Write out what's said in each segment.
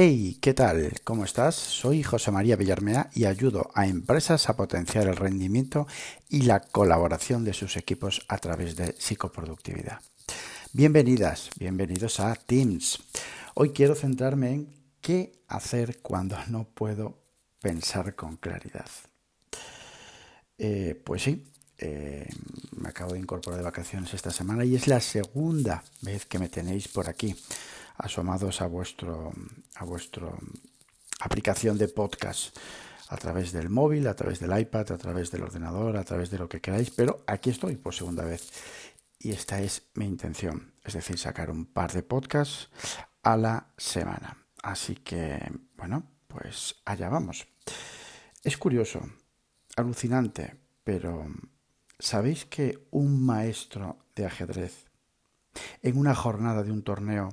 Hey, ¿qué tal? ¿Cómo estás? Soy José María Villarmea y ayudo a empresas a potenciar el rendimiento y la colaboración de sus equipos a través de psicoproductividad. Bienvenidas, bienvenidos a Teams. Hoy quiero centrarme en qué hacer cuando no puedo pensar con claridad. Eh, pues sí, eh, me acabo de incorporar de vacaciones esta semana y es la segunda vez que me tenéis por aquí asomados a vuestro a vuestro aplicación de podcast a través del móvil, a través del iPad, a través del ordenador, a través de lo que queráis, pero aquí estoy por segunda vez. Y esta es mi intención, es decir, sacar un par de podcasts a la semana. Así que, bueno, pues allá vamos. Es curioso, alucinante, pero ¿sabéis que un maestro de ajedrez en una jornada de un torneo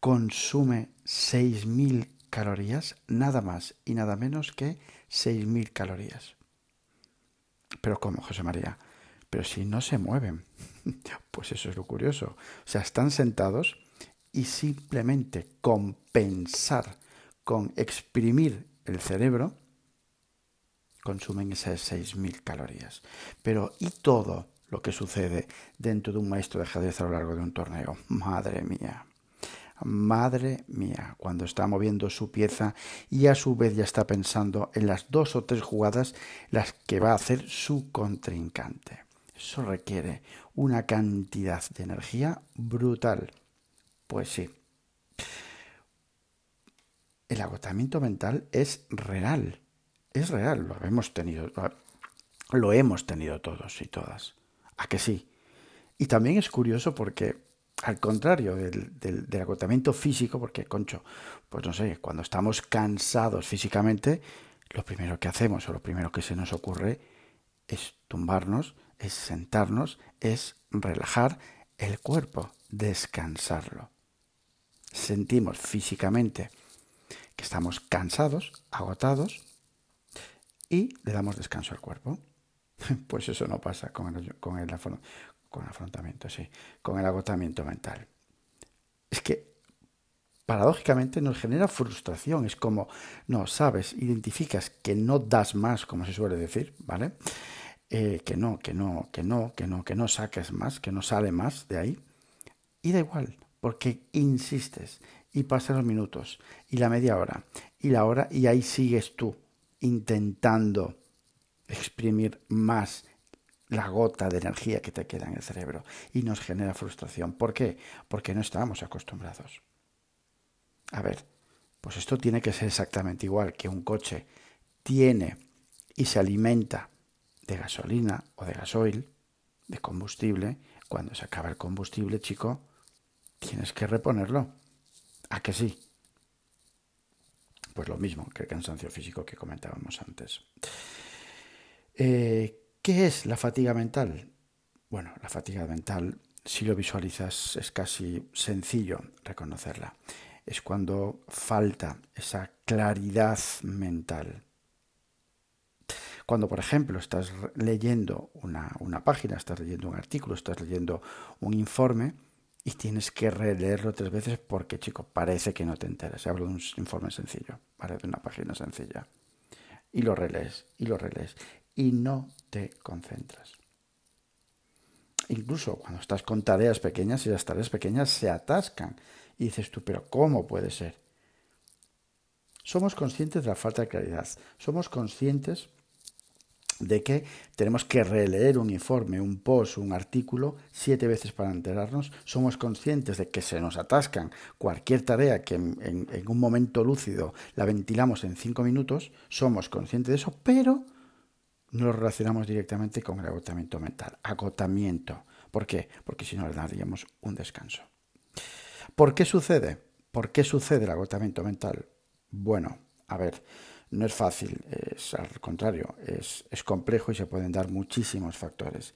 consume 6.000 calorías, nada más y nada menos que 6.000 calorías. Pero ¿cómo, José María? Pero si no se mueven. Pues eso es lo curioso. O sea, están sentados y simplemente con pensar, con exprimir el cerebro, consumen esas 6.000 calorías. Pero ¿y todo lo que sucede dentro de un maestro de ajedrez a lo largo de un torneo? Madre mía. Madre mía, cuando está moviendo su pieza y a su vez ya está pensando en las dos o tres jugadas las que va a hacer su contrincante. Eso requiere una cantidad de energía brutal. Pues sí. El agotamiento mental es real. Es real, lo hemos tenido, lo hemos tenido todos y todas. ¿A que sí? Y también es curioso porque al contrario del, agotamiento físico, porque, concho, pues no sé, cuando estamos cansados físicamente, lo primero que hacemos o lo primero que se nos ocurre es tumbarnos, es sentarnos, es relajar el cuerpo, descansarlo. Sentimos físicamente que estamos cansados, agotados, y le damos descanso al cuerpo. Pues eso no pasa con el, con el, con afrontamiento, sí, con el agotamiento mental. Es que paradójicamente nos genera frustración, es como, no, sabes, identificas que no das más, como se suele decir, ¿vale? Eh, que no, que no, que no, que no, que no saques más, que no sale más de ahí. Y da igual, porque insistes y pasan los minutos y la media hora y la hora y ahí sigues tú intentando exprimir más la gota de energía que te queda en el cerebro y nos genera frustración. ¿Por qué? Porque no estamos acostumbrados. A ver, pues esto tiene que ser exactamente igual que un coche tiene y se alimenta de gasolina o de gasoil, de combustible. Cuando se acaba el combustible, chico, tienes que reponerlo. ¿A que sí? Pues lo mismo que el cansancio físico que comentábamos antes. Eh, ¿Qué es la fatiga mental? Bueno, la fatiga mental, si lo visualizas, es casi sencillo reconocerla. Es cuando falta esa claridad mental. Cuando, por ejemplo, estás leyendo una, una, página, estás leyendo un artículo, estás leyendo un informe y tienes que releerlo tres veces porque, chico, parece que no te enteras. Hablo de un informe sencillo, ¿vale? de una página sencilla. Y lo relees, y lo relees y no te concentras. Incluso cuando estás con tareas pequeñas y las tareas pequeñas se atascan y dices tú, pero ¿cómo puede ser? Somos conscientes de la falta de claridad, somos conscientes de que tenemos que releer un informe, un post, un artículo siete veces para enterarnos. Somos conscientes de que se nos atascan cualquier tarea que en, en un momento lúcido la ventilamos en cinco minutos. Somos conscientes de eso, pero no lo relacionamos directamente con el agotamiento mental. Agotamiento. ¿Por qué? Porque si no le daríamos un descanso. ¿Por qué sucede? ¿Por qué sucede el agotamiento mental? Bueno, a ver, no es fácil, es al contrario, es, complejo y se pueden dar muchísimos factores.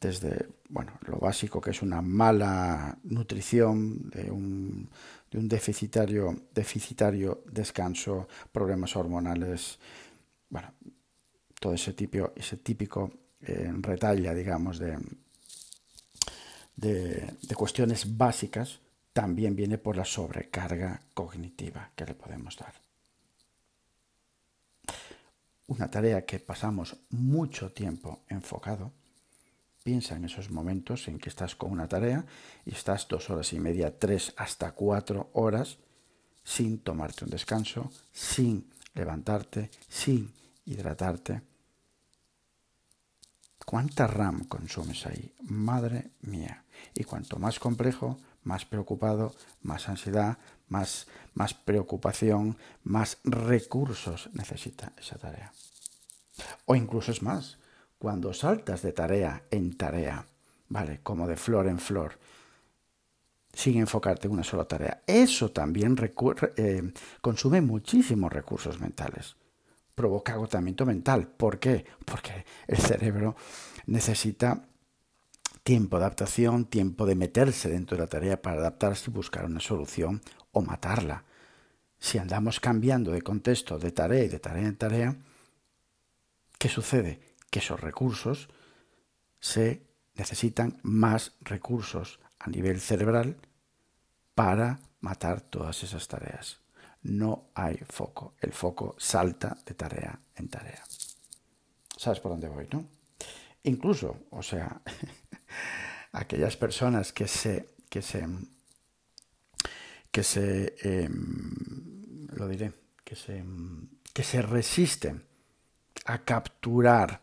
Desde, bueno, lo básico que es una mala nutrición, de un, de un deficitario, deficitario descanso, problemas hormonales, bueno, todo ese, tipo, ese típico eh, retalla, digamos, de, de, cuestiones básicas también viene por la sobrecarga cognitiva que le podemos dar. Una tarea que pasamos mucho tiempo enfocado, piensa en esos momentos en que estás con una tarea y estás dos horas y media, tres hasta cuatro horas sin tomarte un descanso, sin levantarte, sin hidratarte. ¿Cuánta RAM consumes ahí? Madre mía. Y cuanto más complejo, más preocupado, más ansiedad, más, más preocupación, más recursos necesita esa tarea. O incluso es más, cuando saltas de tarea en tarea, ¿vale? Como de flor en flor, sin enfocarte en una sola tarea. Eso también eh, consume muchísimos recursos mentales. Provoca agotamiento mental. ¿Por qué? Porque el cerebro necesita tiempo de adaptación, tiempo de meterse dentro de la tarea para adaptarse y buscar una solución o matarla. Si andamos cambiando de contexto de tarea y de tarea en tarea, ¿qué sucede? Que esos recursos se necesitan más recursos a nivel cerebral para matar todas esas tareas. No hay foco. El foco salta de tarea en tarea. ¿Sabes por dónde voy, no? Incluso, o sea, aquellas personas que se, que se, que se, em, lo diré, que se, que se resisten a capturar,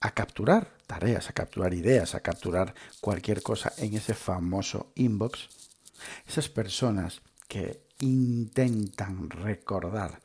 a capturar tareas, a capturar ideas, a capturar cualquier cosa en ese famoso inbox, esas personas que intentan recordar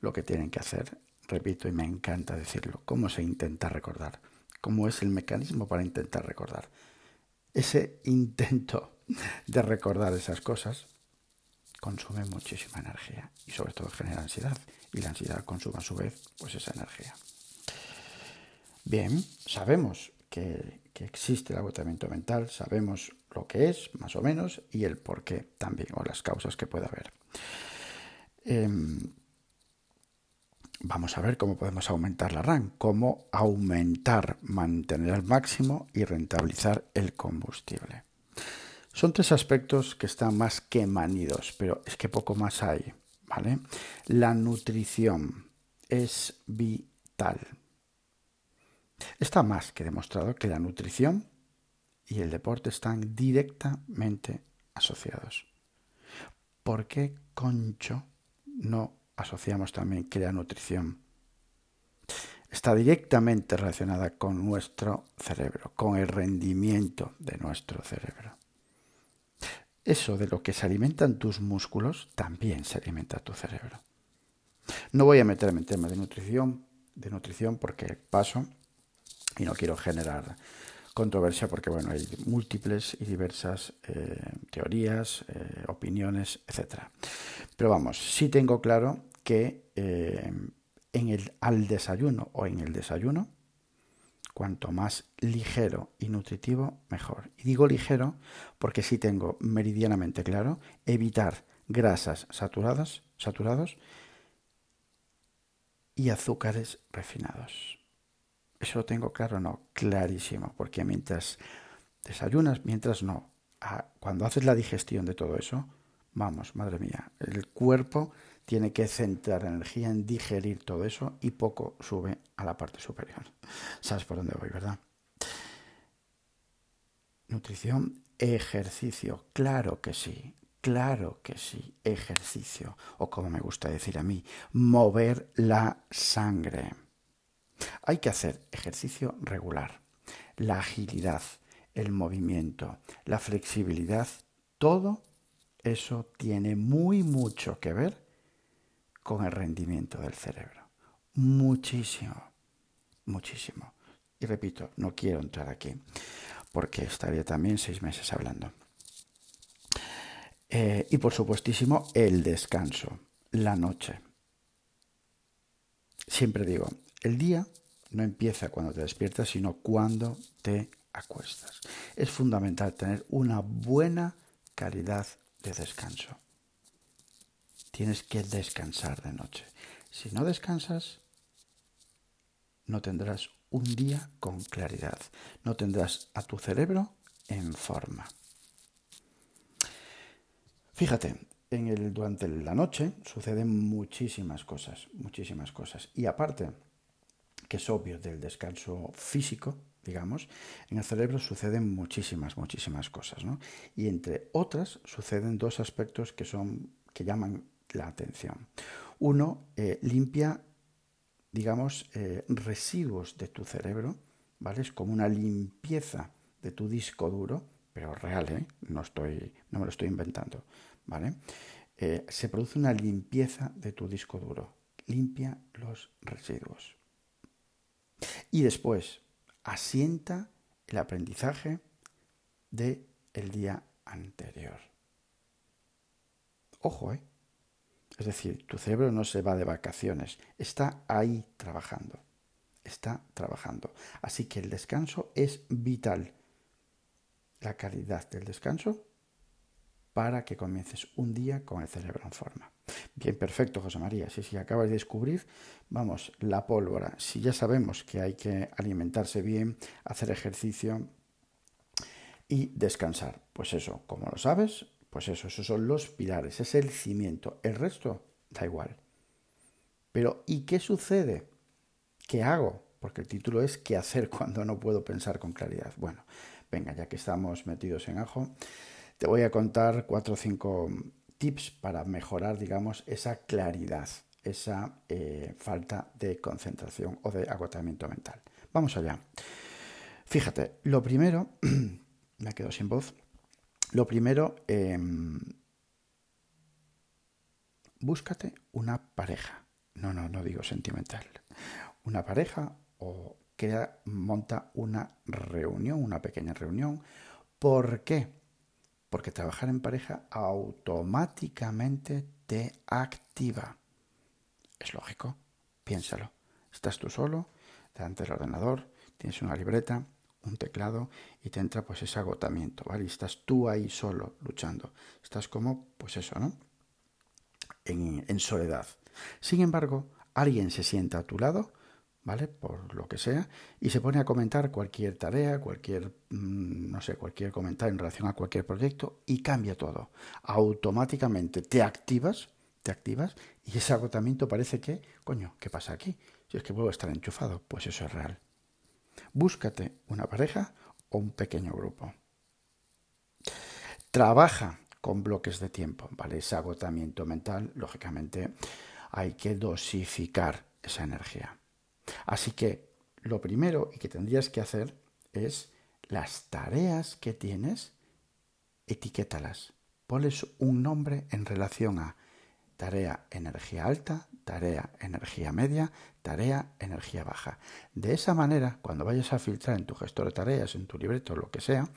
lo que tienen que hacer, repito y me encanta decirlo, cómo se intenta recordar, cómo es el mecanismo para intentar recordar. Ese intento de recordar esas cosas consume muchísima energía y sobre todo genera ansiedad y la ansiedad consume a su vez pues esa energía. Bien, sabemos que, existe el agotamiento mental, sabemos lo que es, más o menos, y el por qué también, o las causas que puede haber. Em, vamos a ver cómo podemos aumentar la RAM, cómo aumentar, mantener al máximo y rentabilizar el combustible. Son tres aspectos que están más que manidos, pero es que poco más hay, ¿vale? La nutrición es vital. Está más que demostrado que la nutrición y el deporte están directamente asociados. ¿Por qué, concho, no asociamos también que la nutrición está directamente relacionada con nuestro cerebro, con el rendimiento de nuestro cerebro? Eso de lo que se alimentan tus músculos también se alimenta tu cerebro. No voy a meterme en temas de nutrición, de nutrición porque paso y no quiero generar controversia porque bueno hay múltiples y diversas eh, teorías eh, opiniones etcétera. Pero vamos sí tengo claro que eh, en el al desayuno o en el desayuno cuanto más ligero y nutritivo mejor. Y digo ligero porque sí tengo meridianamente claro evitar grasas saturadas saturados y azúcares refinados eso lo tengo claro, no, clarísimo, porque mientras desayunas, mientras no, cuando haces la digestión de todo eso, vamos, madre mía, el cuerpo tiene que centrar energía en digerir todo eso y poco sube a la parte superior. ¿Sabes por dónde voy, verdad? Nutrición, ejercicio, claro que sí, claro que sí, ejercicio, o como me gusta decir a mí, mover la sangre. Hay que hacer ejercicio regular. La agilidad, el movimiento, la flexibilidad, todo eso tiene muy mucho que ver con el rendimiento del cerebro. Muchísimo, muchísimo. Y repito, no quiero entrar aquí porque estaría también seis meses hablando. Eh, y por supuestísimo, el descanso, la noche. Siempre digo, el día no empieza cuando te despiertas, sino cuando te acuestas. Es fundamental tener una buena calidad de descanso. Tienes que descansar de noche. Si no descansas, no tendrás un día con claridad. No tendrás a tu cerebro en forma. Fíjate, en el, durante la noche suceden muchísimas cosas, muchísimas cosas. Y aparte, que es obvio del descanso físico, digamos, en el cerebro suceden muchísimas, muchísimas cosas, ¿no? Y entre otras suceden dos aspectos que son que llaman la atención. Uno, eh, limpia, digamos, eh, residuos de tu cerebro, ¿vale? Es como una limpieza de tu disco duro, pero real, ¿eh? No, estoy, no me lo estoy inventando, ¿vale? Eh, se produce una limpieza de tu disco duro, limpia los residuos. Y después, asienta el aprendizaje del el día anterior. Ojo, ¿eh? Es decir, tu cerebro no se va de vacaciones, está ahí trabajando, está trabajando. Así que el descanso es vital. La calidad del descanso para que comiences un día con el cerebro en forma. Bien, perfecto, José María. Si, si acabas de descubrir, vamos, la pólvora. Si ya sabemos que hay que alimentarse bien, hacer ejercicio y descansar, pues eso, como lo sabes, pues eso, esos son los pilares, es el cimiento. El resto da igual. Pero ¿y qué sucede? ¿Qué hago? Porque el título es ¿qué hacer cuando no puedo pensar con claridad? Bueno, venga, ya que estamos metidos en ajo, te voy a contar cuatro o cinco tips para mejorar, digamos, esa claridad, esa eh, falta de concentración o de agotamiento mental. Vamos allá. Fíjate, lo primero, me quedo sin voz, lo primero, em, búscate una pareja. No, no, no digo sentimental. Una pareja o crea, monta una reunión, una pequeña reunión. ¿Por qué? Porque trabajar en pareja automáticamente te activa. Es lógico, piénsalo. Estás tú solo, delante del ordenador, tienes una libreta, un teclado y te entra pues ese agotamiento, ¿vale? Y estás tú ahí solo luchando. Estás como, pues eso, ¿no? En, en soledad. Sin embargo, alguien se sienta a tu lado ¿vale? Por lo que sea, y se pone a comentar cualquier tarea, cualquier, mm, no sé, cualquier comentario en relación a cualquier proyecto y cambia todo. Automáticamente te activas, te activas y ese agotamiento parece que, coño, ¿qué pasa aquí? Si es que a estar enchufado, pues eso es real. Búscate una pareja o un pequeño grupo. Trabaja con bloques de tiempo, ¿vale? Ese agotamiento mental, lógicamente, hay que dosificar esa energía. Así que lo primero y que tendrías que hacer es las tareas que tienes, etiquétalas. Ponles un nombre en relación a tarea energía alta, tarea energía media, tarea energía baja. De esa manera, cuando vayas a filtrar en tu gestor de tareas, en tu libreto, lo que sea,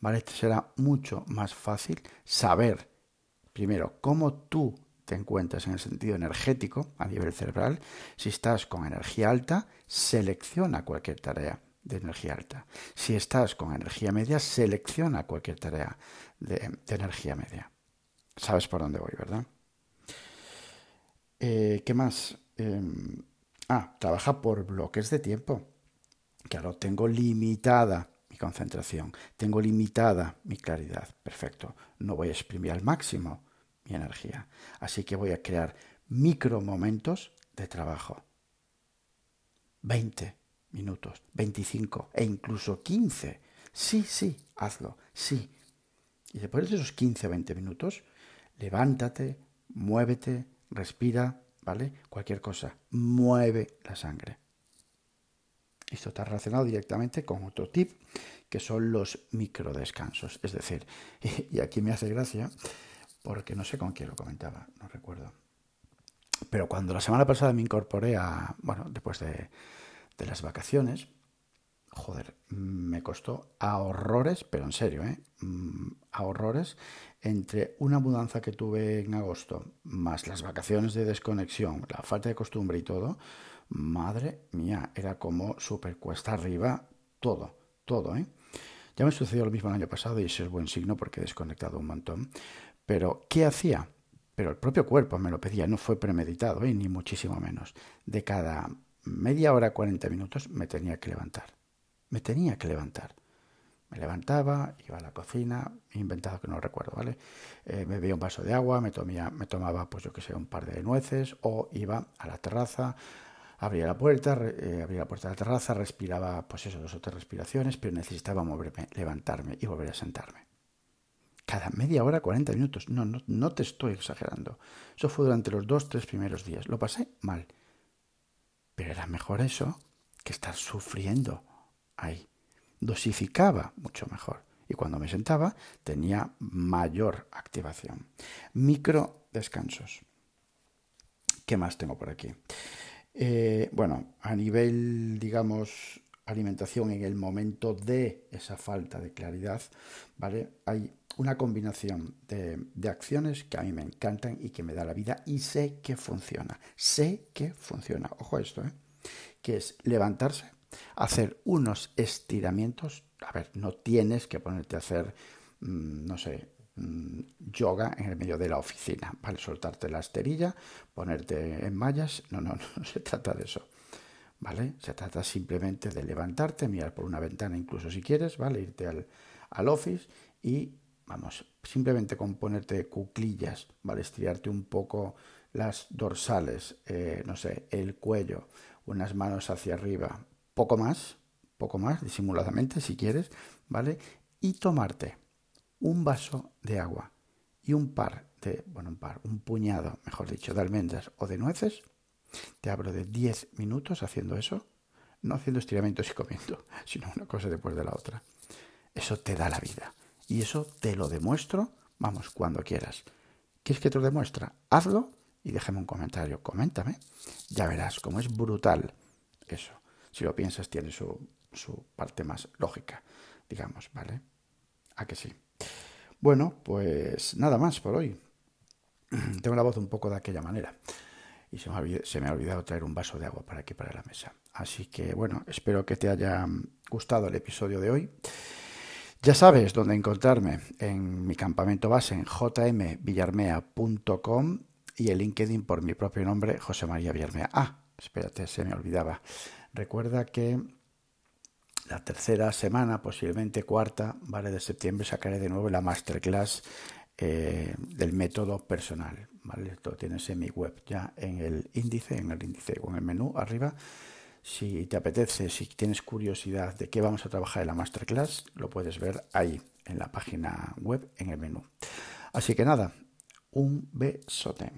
¿vale? te será mucho más fácil saber, primero, cómo tú te encuentras en el sentido energético a nivel cerebral, si estás con energía alta, selecciona cualquier tarea de energía alta. Si estás con energía media, selecciona cualquier tarea de, energía media. Sabes por dónde voy, ¿verdad? Eh, ¿Qué más? Em, ah, trabaja por bloques de tiempo. Claro, tengo limitada mi concentración, tengo limitada mi claridad. Perfecto, no voy a exprimir al máximo mi energía. Así que voy a crear micro momentos de trabajo. 20 minutos, 25 e incluso 15. Sí, sí, hazlo, sí. Y después de esos 15 o 20 minutos, levántate, muévete, respira, ¿vale? Cualquier cosa, mueve la sangre. Esto está relacionado directamente con otro tip, que son los microdescansos. Es decir, y aquí me hace gracia, porque no sé con quién lo comentaba, no recuerdo. Pero cuando la semana pasada me incorporé a, bueno, después de, las vacaciones, joder, me costó a horrores, pero en serio, ¿eh? Mm, a horrores, entre una mudanza que tuve en agosto, más las vacaciones de desconexión, la falta de costumbre y todo, madre mía, era como super cuesta arriba, todo, todo, ¿eh? Ya me sucedió lo mismo el año pasado y ese es buen signo porque he desconectado un montón. Pero, ¿qué hacía? Pero el propio cuerpo me lo pedía, no fue premeditado, ¿eh? ni muchísimo menos. De cada media hora, 40 minutos, me tenía que levantar. Me tenía que levantar. Me levantaba, iba a la cocina, inventado que no recuerdo, ¿vale? Eh, me bebía un vaso de agua, me, me tomaba, pues yo que sé, un par de nueces, o iba a la terraza, abría la puerta, eh, abría la puerta de la terraza, respiraba, pues eso, dos o tres respiraciones, pero necesitaba moverme, levantarme y volver a sentarme. Cada media hora, 40 minutos. No, no, no te estoy exagerando. Eso fue durante los dos, tres primeros días. Lo pasé mal. Pero era mejor eso que estar sufriendo ahí dosificaba mucho mejor. Y cuando me sentaba tenía mayor activación. Micro descansos. ¿Qué más tengo por aquí? Eh, bueno, a nivel, digamos, alimentación en el momento de esa falta de claridad, ¿vale? Hay una combinación de, acciones que a mí me encantan y que me da la vida y sé que funciona. Sé que funciona. Ojo a esto, ¿eh? Que es levantarse, hacer unos estiramientos. A ver, no tienes que ponerte a hacer, mm, no sé, mm, yoga en el medio de la oficina, ¿vale? Soltarte la esterilla, ponerte en mallas. No, no, no se trata de eso. ¿Vale? Se trata simplemente de levantarte, mirar por una ventana incluso si quieres, ¿vale? Irte al, al office y, vamos, simplemente con ponerte cuclillas, ¿vale? Estirarte un poco las dorsales, eh, no sé, el cuello, unas manos hacia arriba, poco más, poco más, disimuladamente si quieres, ¿vale? Y tomarte un vaso de agua y un par de, bueno, un par, un puñado, mejor dicho, de almendras o de nueces. Te hablo de 10 minutos haciendo eso, no haciendo estiramientos y comiendo, sino una cosa después de la otra. Eso te da la vida. Y eso te lo demuestro, vamos, cuando quieras. ¿Quieres que te lo demuestre? Hazlo y déjame un comentario. Coméntame. Ya verás cómo es brutal eso si lo piensas, tiene su, parte más lógica, digamos, ¿vale? ¿A que sí? Bueno, pues nada más por hoy. Tengo la voz un poco de aquella manera y se me, se me, ha olvidado traer un vaso de agua para aquí, para la mesa. Así que bueno, espero que te haya gustado el episodio de hoy. Ya sabes dónde encontrarme en mi campamento base en jmvillarmea.com y el LinkedIn por mi propio nombre, José María Villarmea. Ah, espérate, se me olvidaba. Recuerda que la tercera semana, posiblemente cuarta, ¿vale? De septiembre sacaré de nuevo la masterclass eh, del método personal, Esto tienes en mi web ya en el índice, en el índice o en el menú arriba. Si te apetece, si tienes curiosidad de qué vamos a trabajar en la masterclass, lo puedes ver ahí en la página web en el menú. Así que nada, un besote.